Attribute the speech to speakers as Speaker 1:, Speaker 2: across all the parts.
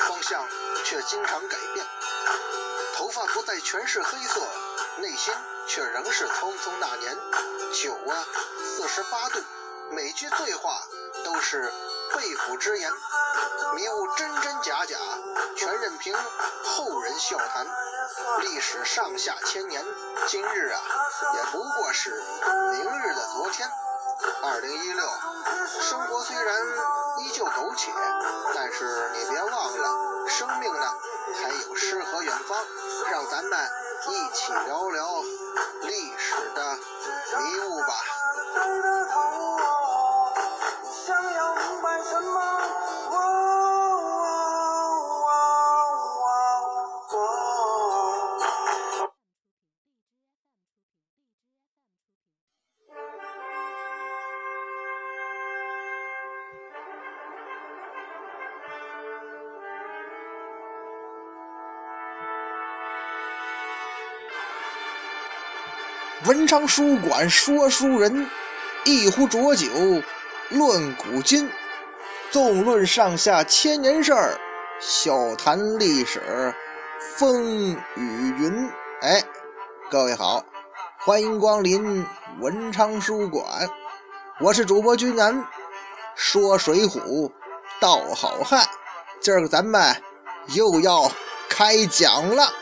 Speaker 1: 方向却经常改变。头发不再全是黑色，内心却仍是匆匆那年。酒啊，四十八度，每句醉话都是肺腑之言，迷雾真真假假，全任凭后人笑谈。历史上下千年，今日啊，也不过是明日的昨天。二零一六，生活虽然依旧苟且，但是你别忘，生命呢还有诗和远方。让咱们一起聊聊历史的迷雾吧。
Speaker 2: 文昌书馆说书人，一壶浊酒论古今，纵论上下千年事儿，笑谈历史风雨云。哎，各位好，欢迎光临文昌书馆，我是主播君南，说水浒道好汉，今儿个咱们又要开讲了。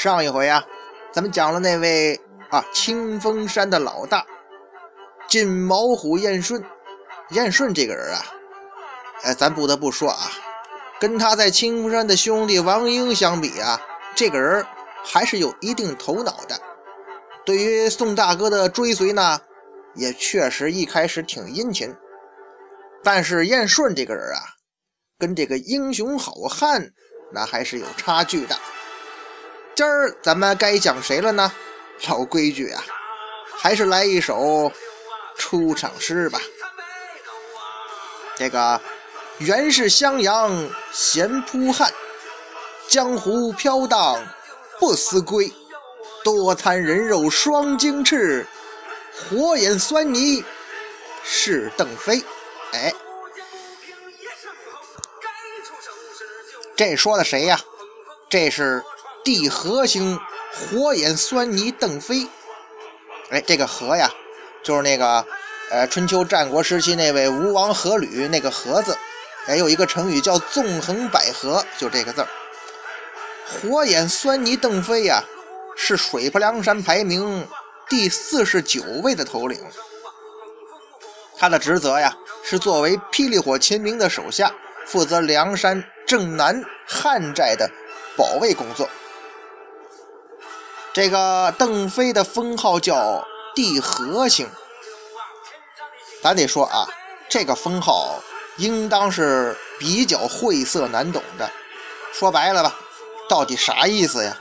Speaker 2: 上一回啊，咱们讲了那位啊清风山的老大金毛虎燕顺。燕顺这个人啊，哎，咱不得不说啊，跟他在清风山的兄弟王英相比啊，这个人还是有一定头脑的。对于宋大哥的追随呢，也确实一开始挺殷勤。但是燕顺这个人啊，跟这个英雄好汉那还是有差距的。今儿咱们该讲谁了呢？老规矩啊，还是来一首出场诗吧。这个原是襄阳闲扑汉，江湖飘荡不思归。多餐人肉双睛翅，火眼狻猊是邓飞。哎，这说的谁呀？这是。地和星火眼狻猊邓飞，哎，这个和呀，就是那个呃春秋战国时期那位吴王阖闾那个和字，哎，有一个成语叫纵横捭阖，就这个字儿。火眼狻猊邓飞呀，是水泊梁山排名第四十九位的头领。他的职责呀，是作为霹雳火秦明的手下，负责梁山正南汉寨的保卫工作。这个邓飞的封号叫地和星，咱得说啊，这个封号应当是比较晦涩难懂的。说白了吧，到底啥意思呀？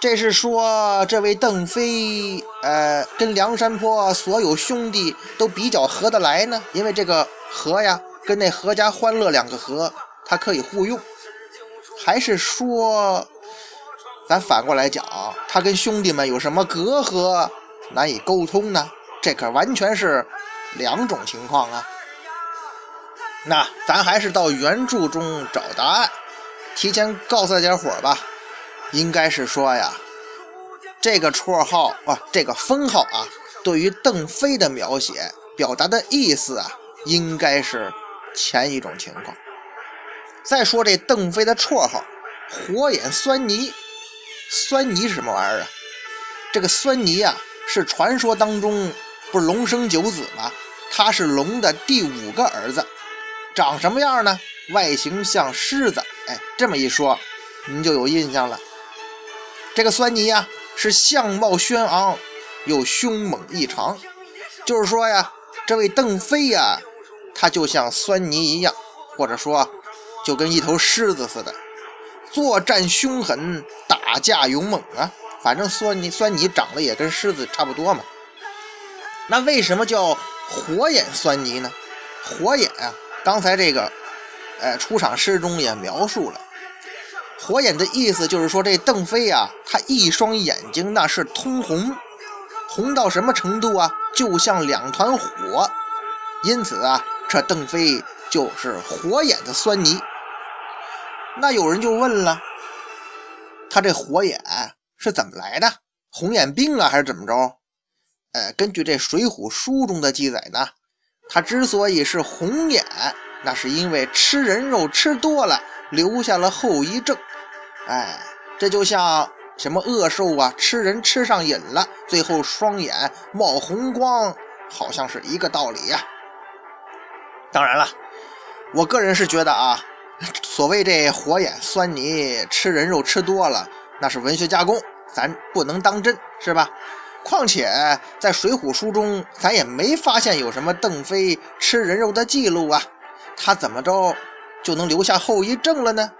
Speaker 2: 这是说这位邓飞，呃，跟梁山泊所有兄弟都比较合得来呢？因为这个“和”呀，跟那“阖家欢乐”两个“和”，它可以互用，还是说？咱反过来讲，他跟兄弟们有什么隔阂，难以沟通呢？这可完全是两种情况啊！那咱还是到原著中找答案。提前告诉大家伙吧，应该是说呀，这个绰号啊，这个封号啊，对于邓飞的描写，表达的意思啊，应该是前一种情况。再说这邓飞的绰号“火眼狻猊”。狻猊是什么玩意儿啊？这个狻猊啊，是传说当中不是龙生九子吗？他是龙的第五个儿子，长什么样呢？外形像狮子。哎，这么一说，您就有印象了。这个狻猊呀，是相貌轩昂又凶猛异常。就是说呀，这位邓飞呀，他就像狻猊一样，或者说就跟一头狮子似的。作战凶狠，打架勇猛啊！反正狻猊狻猊长得也跟狮子差不多嘛。那为什么叫火眼狻猊呢？火眼啊，刚才这个，呃，出场诗中也描述了，火眼的意思就是说这邓飞啊，他一双眼睛那是通红，红到什么程度啊？就像两团火，因此啊，这邓飞就是火眼的酸泥。那有人就问了，他这火眼是怎么来的？红眼病啊，还是怎么着？呃，根据这《水浒》书中的记载呢，他之所以是红眼，那是因为吃人肉吃多了，留下了后遗症。哎，这就像什么恶兽啊，吃人吃上瘾了，最后双眼冒红光，好像是一个道理呀。当然了，我个人是觉得啊。所谓这火眼酸泥，吃人肉吃多了，那是文学加工，咱不能当真，是吧？况且在《水浒》书中，咱也没发现有什么邓飞吃人肉的记录啊，他怎么着就能留下后遗症了呢？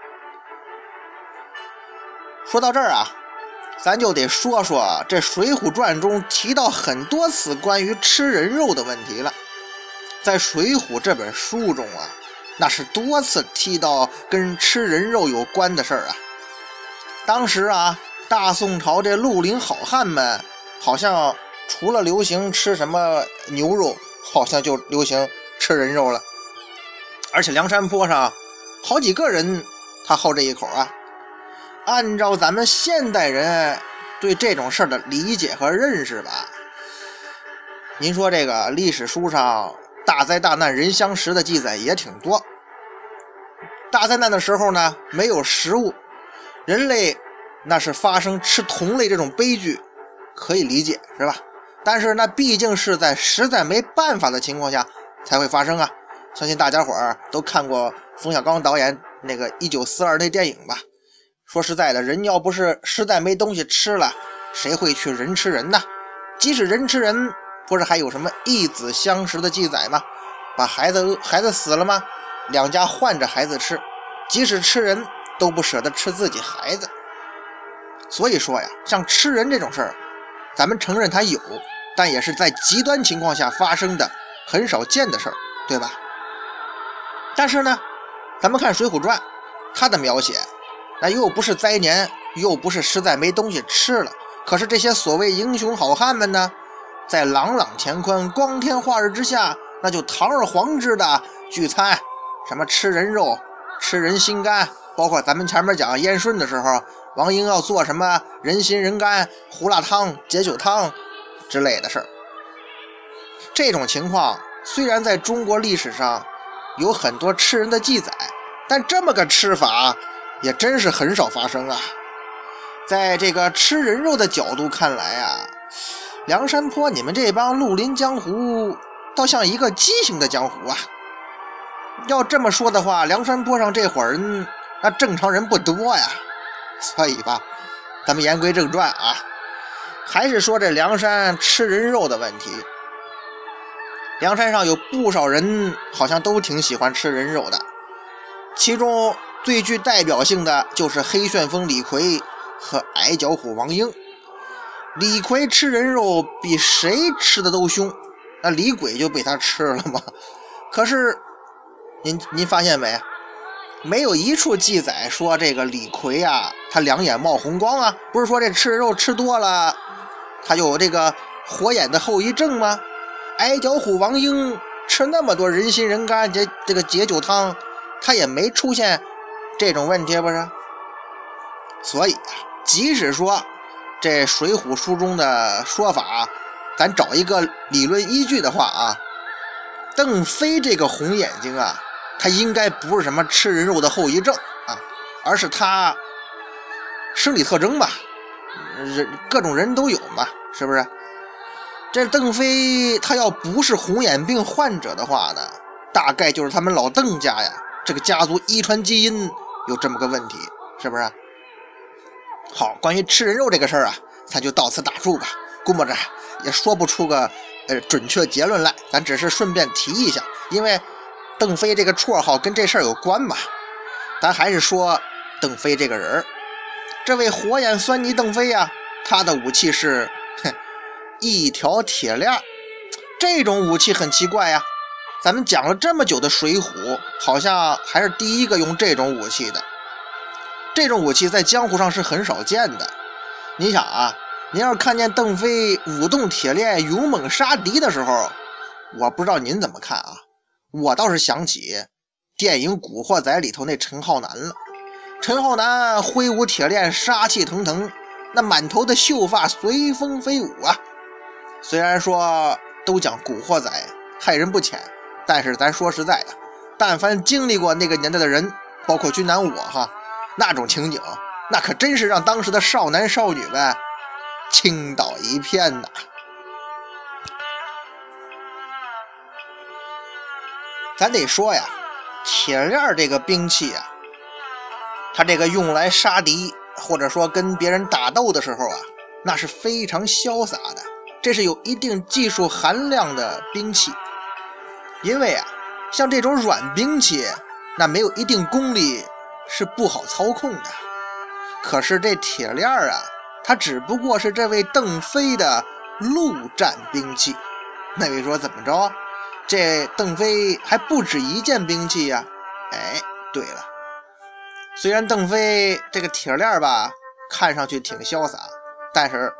Speaker 2: 说到这儿啊，咱就得说说这《水浒传》中提到很多次关于吃人肉的问题了。在《水浒》这本书中啊。那是多次提到跟吃人肉有关的事儿啊。当时啊，大宋朝这绿林好汉们，好像除了流行吃什么牛肉，好像就流行吃人肉了。而且梁山坡上好几个人他好这一口啊。按照咱们现代人对这种事儿的理解和认识吧，您说这个历史书上。大灾大难人相食的记载也挺多。大灾难的时候呢，没有食物，人类那是发生吃同类这种悲剧，可以理解是吧？但是那毕竟是在实在没办法的情况下才会发生啊。相信大家伙儿都看过冯小刚导演那个《一九四二》那电影吧？说实在的，人要不是实在没东西吃了，谁会去人吃人呢？即使人吃人。不是还有什么义子相食的记载吗？把孩子孩子死了吗？两家换着孩子吃，即使吃人都不舍得吃自己孩子。所以说呀，像吃人这种事儿，咱们承认它有，但也是在极端情况下发生的，很少见的事儿，对吧？但是呢，咱们看《水浒传》，它的描写，那又不是灾年，又不是实在没东西吃了，可是这些所谓英雄好汉们呢？在朗朗乾坤、光天化日之下，那就堂而皇之的聚餐，什么吃人肉、吃人心肝，包括咱们前面讲燕顺的时候，王英要做什么人心人肝、胡辣汤、解酒汤之类的事儿。这种情况虽然在中国历史上有很多吃人的记载，但这么个吃法也真是很少发生啊。在这个吃人肉的角度看来啊。梁山坡，你们这帮绿林江湖，倒像一个畸形的江湖啊！要这么说的话，梁山坡上这伙人，那正常人不多呀。所以吧，咱们言归正传啊，还是说这梁山吃人肉的问题。梁山上有不少人，好像都挺喜欢吃人肉的，其中最具代表性的就是黑旋风李逵和矮脚虎王英。李逵吃人肉比谁吃的都凶，那李鬼就被他吃了吗？可是，您您发现没？没有一处记载说这个李逵啊，他两眼冒红光啊，不是说这吃人肉吃多了，他有这个火眼的后遗症吗？矮脚虎王英吃那么多人心人肝这这个解酒汤，他也没出现这种问题，不是？所以啊，即使说。这《水浒》书中的说法，咱找一个理论依据的话啊，邓飞这个红眼睛啊，他应该不是什么吃人肉的后遗症啊，而是他生理特征吧，人各种人都有嘛，是不是？这邓飞他要不是红眼病患者的话呢，大概就是他们老邓家呀，这个家族遗传基因有这么个问题，是不是？好，关于吃人肉这个事儿啊，咱就到此打住吧。估摸着也说不出个呃准确结论来，咱只是顺便提一下，因为邓飞这个绰号跟这事儿有关嘛。咱还是说邓飞这个人儿，这位火眼狻猊邓飞呀，他的武器是哼 一条铁链。这种武器很奇怪呀，咱们讲了这么久的《水浒》，好像还是第一个用这种武器的。这种武器在江湖上是很少见的。你想啊，您要是看见邓飞舞动铁链、勇猛杀敌的时候，我不知道您怎么看啊？我倒是想起电影《古惑仔》里头那陈浩南了。陈浩南挥舞铁链，杀气腾腾，那满头的秀发随风飞舞啊。虽然说都讲古惑仔害人不浅，但是咱说实在的，但凡经历过那个年代的人，包括君南我哈，那种情景，那可真是让当时的少男少女们倾倒一片呐。咱得说呀，铁链这个兵器啊，它这个用来杀敌，或者说跟别人打斗的时候啊，那是非常潇洒的。这是有一定技术含量的兵器。因为啊，像这种软兵器，那没有一定功力是不好操控的。可是这铁链啊，它只不过是这位邓飞的陆战兵器。那位说怎么着？这邓飞还不止一件兵器呀！哎，对了，虽然邓飞这个铁链吧看上去挺潇洒，但是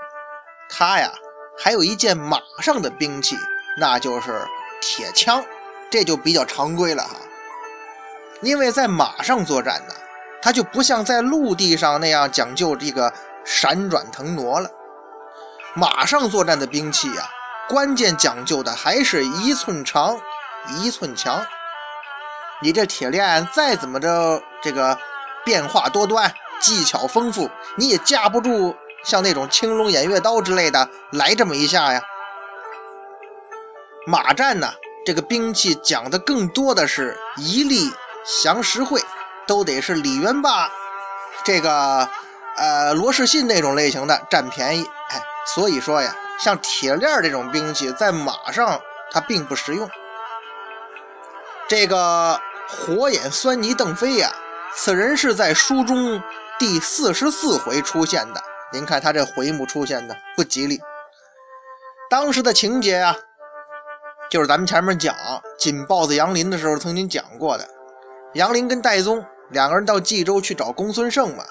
Speaker 2: 他呀还有一件马上的兵器，那就是铁枪，这就比较常规了哈。因为在马上作战呢，他就不像在陆地上那样讲究这个闪转腾挪了。马上作战的兵器呀。关键讲究的还是一寸长，一寸强。你这铁链再怎么着，这个变化多端，技巧丰富，你也架不住像那种青龙偃月刀之类的来这么一下呀。马战呢，这个兵器讲的更多的是一力降十会，都得是李元霸这个呃罗士信那种类型的占便宜。哎，所以说呀。像铁链这种兵器，在马上它并不实用。这个火眼狻猊邓飞呀，此人是在书中第四十四回出现的。您看他这回目出现的不吉利。当时的情节呀，就是咱们前面讲紧豹子杨林的时候曾经讲过的。杨林跟戴宗两个人到冀州去找公孙胜嘛，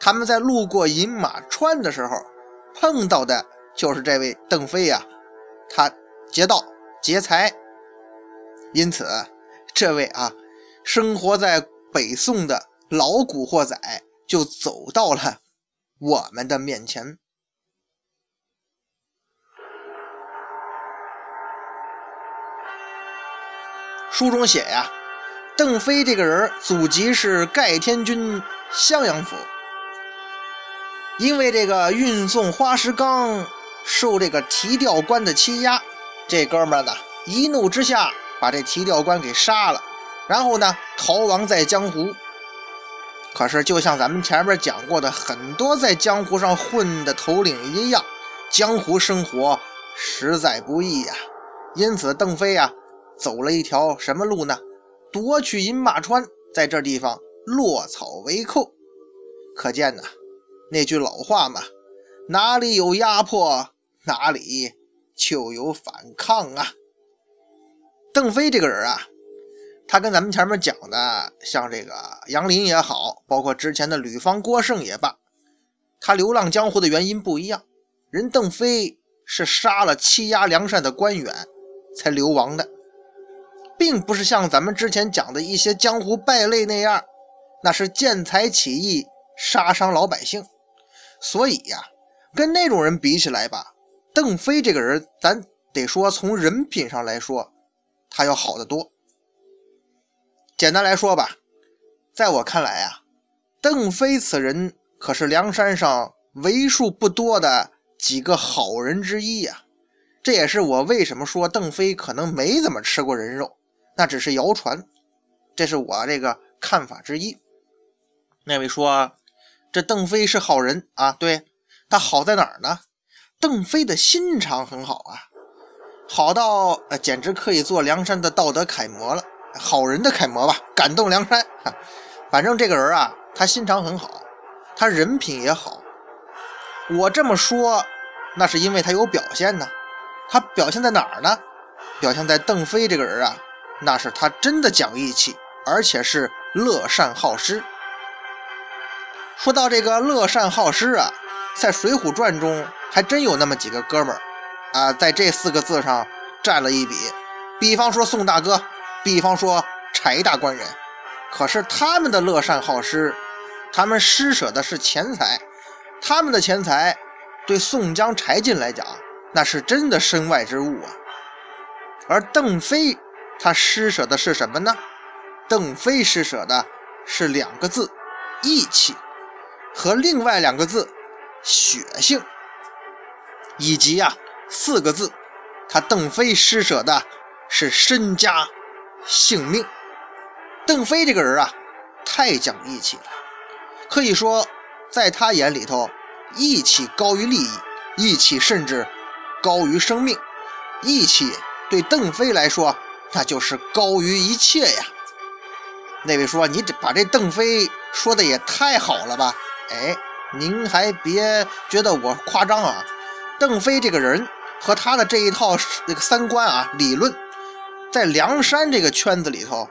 Speaker 2: 他们在路过饮马川的时候碰到的。就是这位邓飞呀，他劫道劫财，因此这位啊，生活在北宋的老古惑仔就走到了我们的面前。书中写呀，邓飞这个人祖籍是盖天军襄阳府，因为这个运送花石纲。受这个提调官的欺压，这哥们儿呢一怒之下把这提调官给杀了，然后呢逃亡在江湖。可是就像咱们前面讲过的，很多在江湖上混的头领一样，江湖生活实在不易呀。因此邓飞啊走了一条什么路呢？夺取饮马川，在这地方落草为寇。可见呢那句老话嘛，哪里有压迫？哪里就有反抗啊？邓飞这个人啊，他跟咱们前面讲的，像这个杨林也好，包括之前的吕方、郭盛也罢，他流浪江湖的原因不一样。人邓飞是杀了欺压良善的官员才流亡的，并不是像咱们之前讲的一些江湖败类那样，那是见财起意，杀伤老百姓。所以呀，跟那种人比起来吧。邓飞这个人，咱得说从人品上来说，他要好得多。简单来说吧，在我看来啊，邓飞此人可是梁山上为数不多的几个好人之一呀。这也是我为什么说邓飞可能没怎么吃过人肉，那只是谣传，这是我这个看法之一。那位说这邓飞是好人啊，对他好在哪儿呢？邓飞的心肠很好啊，好到呃，简直可以做梁山的道德楷模了，好人的楷模吧，感动梁山。反正这个人啊，他心肠很好，他人品也好。我这么说，那是因为他有表现呢。他表现在哪儿呢？表现在邓飞这个人啊，那是他真的讲义气，而且是乐善好施。说到这个乐善好施啊，在《水浒传》中。还真有那么几个哥们儿，啊，在这四个字上占了一笔。比方说宋大哥，比方说柴大官人。可是他们的乐善好施，他们施舍的是钱财，他们的钱财对宋江、柴进来讲，那是真的身外之物啊。而邓飞他施舍的是什么呢？邓飞施舍的是两个字：义气，和另外两个字：血性，以及啊四个字，他邓飞施舍的是身家性命。邓飞这个人啊，太讲义气了，可以说，在他眼里头，义气高于利益，义气甚至高于生命，义气对邓飞来说，那就是高于一切呀。那位说：“你这把这邓飞说的也太好了吧？”哎，您还别觉得我夸张啊，邓飞这个人和他的这一套那个三观啊理论，在梁山这个圈子里头。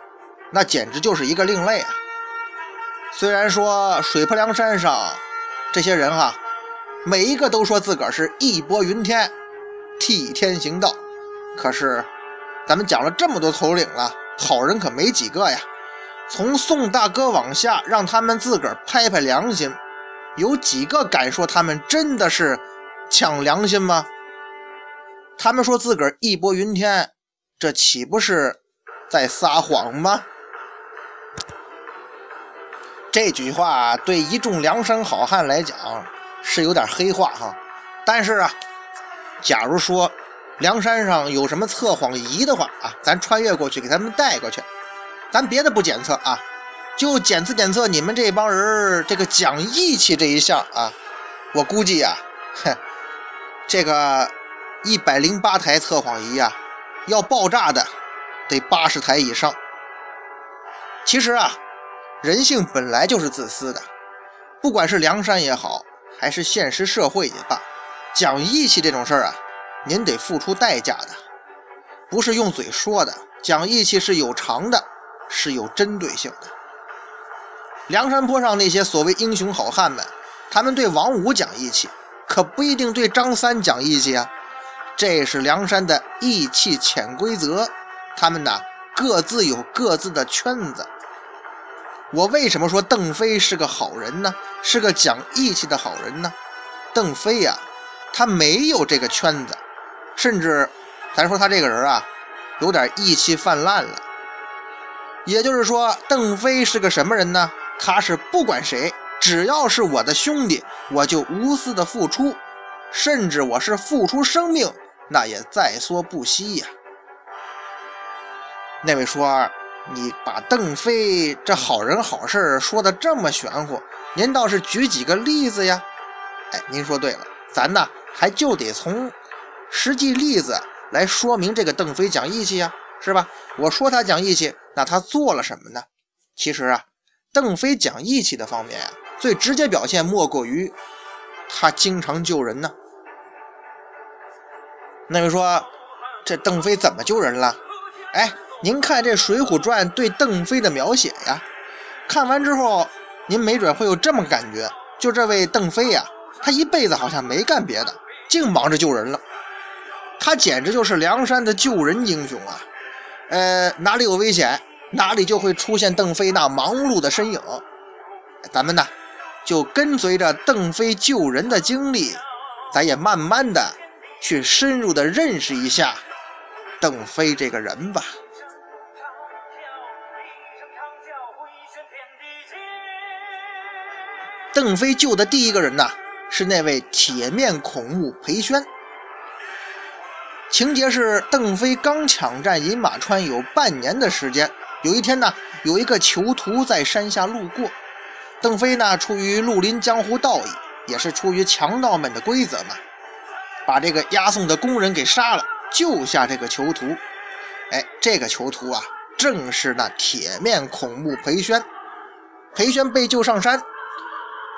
Speaker 2: 那简直就是一个另类啊！虽然说水泊梁山上这些人哈，每一个都说自个儿是义薄云天、替天行道，可是咱们讲了这么多头领了，好人可没几个呀。从宋大哥往下，让他们自个儿拍拍良心，有几个敢说他们真的是抢良心吗？他们说自个儿义薄云天，这岂不是在撒谎吗？这句话对一众梁山好汉来讲是有点黑话哈，但是啊，假如说梁山上有什么测谎仪的话啊，咱穿越过去给他们带过去，咱别的不检测啊，就检测检测你们这帮人这个讲义气这一项啊，我估计呀，哼，这个一百零八台测谎仪啊，要爆炸的得八十台以上。其实啊。人性本来就是自私的，不管是梁山也好，还是现实社会也罢，讲义气这种事儿啊，您得付出代价的，不是用嘴说的。讲义气是有偿的，是有针对性的。梁山坡上那些所谓英雄好汉们，他们对王五讲义气，可不一定对张三讲义气啊。这是梁山的义气潜规则，他们呐各自有各自的圈子。我为什么说邓飞是个好人呢？是个讲义气的好人呢？邓飞呀，他没有这个圈子，甚至咱说他这个人啊，有点义气泛滥了。也就是说，邓飞是个什么人呢？他是不管谁，只要是我的兄弟，我就无私的付出，甚至我是付出生命，那也在所不惜呀。那位说。你把邓飞这好人好事说的这么玄乎，您倒是举几个例子呀？哎，您说对了，咱呢还就得从实际例子来说明这个邓飞讲义气呀，是吧？我说他讲义气，那他做了什么呢？其实啊，邓飞讲义气的方面啊，最直接表现莫过于他经常救人呢。那位说，这邓飞怎么救人了？哎。您看这《水浒传》对邓飞的描写呀，看完之后，您没准会有这么感觉：就这位邓飞呀，他一辈子好像没干别的，净忙着救人了。他简直就是梁山的救人英雄啊！呃，哪里有危险，哪里就会出现邓飞那忙碌的身影。咱们呢，就跟随着邓飞救人的经历，咱也慢慢的去深入的认识一下邓飞这个人吧。邓飞救的第一个人呢，是那位铁面孔目裴宣。情节是邓飞刚抢占饮马川有半年的时间，有一天呢，有一个囚徒在山下路过，邓飞呢出于绿林江湖道义，也是出于强盗们的规则嘛，把这个押送的工人给杀了，救下这个囚徒。哎，这个囚徒啊，正是那铁面孔目裴宣。裴宣被救上山。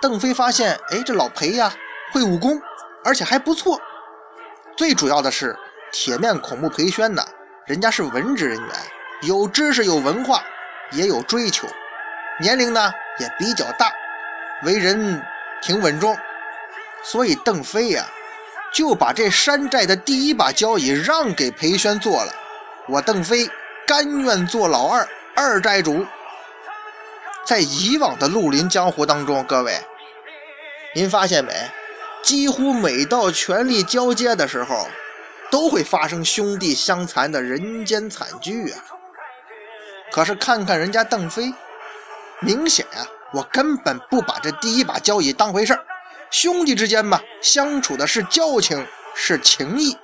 Speaker 2: 邓飞发现，哎，这老裴呀会武功，而且还不错。最主要的是，铁面孔目裴宣呢，人家是文职人员，有知识、有文化，也有追求，年龄呢也比较大，为人挺稳重。所以邓飞呀，就把这山寨的第一把交椅让给裴宣做了。我邓飞甘愿做老二二寨主。在以往的绿林江湖当中，各位，您发现没？几乎每到权力交接的时候，都会发生兄弟相残的人间惨剧啊。可是看看人家邓飞，明显啊，我根本不把这第一把交椅当回事儿。兄弟之间嘛，相处的是交情，是情谊。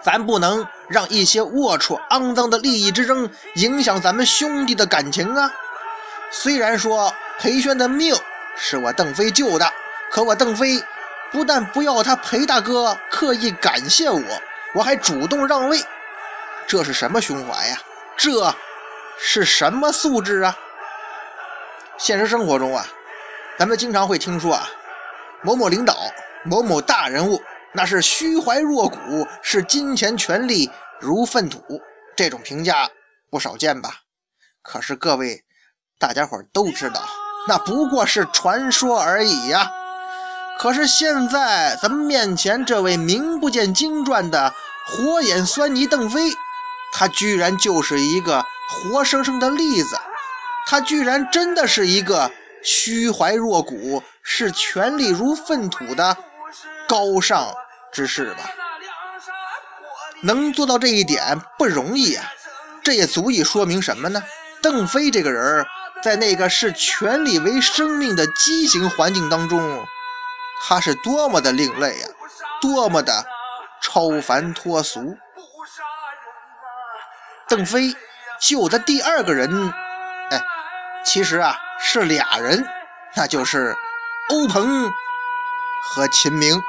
Speaker 2: 咱不能让一些龌龊、肮脏的利益之争影响咱们兄弟的感情啊！虽然说裴宣的命是我邓飞救的，可我邓飞不但不要他裴大哥刻意感谢我，我还主动让位，这是什么胸怀呀？这是什么素质啊？现实生活中啊，咱们经常会听说啊。某某领导，某某大人物，那是虚怀若谷，视金钱权力如粪土，这种评价不少见吧？可是各位，大家伙都知道，那不过是传说而已呀。可是现在咱们面前这位名不见经传的火眼狻猊邓飞，他居然就是一个活生生的例子，他居然真的是一个。虚怀若谷，视权力如粪土的高尚之士吧？能做到这一点不容易啊！这也足以说明什么呢？邓飞这个人，在那个视权力为生命的畸形环境当中，他是多么的另类啊，多么的超凡脱俗！邓飞救的第二个人，哎，其实啊。是俩人，那就是欧鹏和秦明。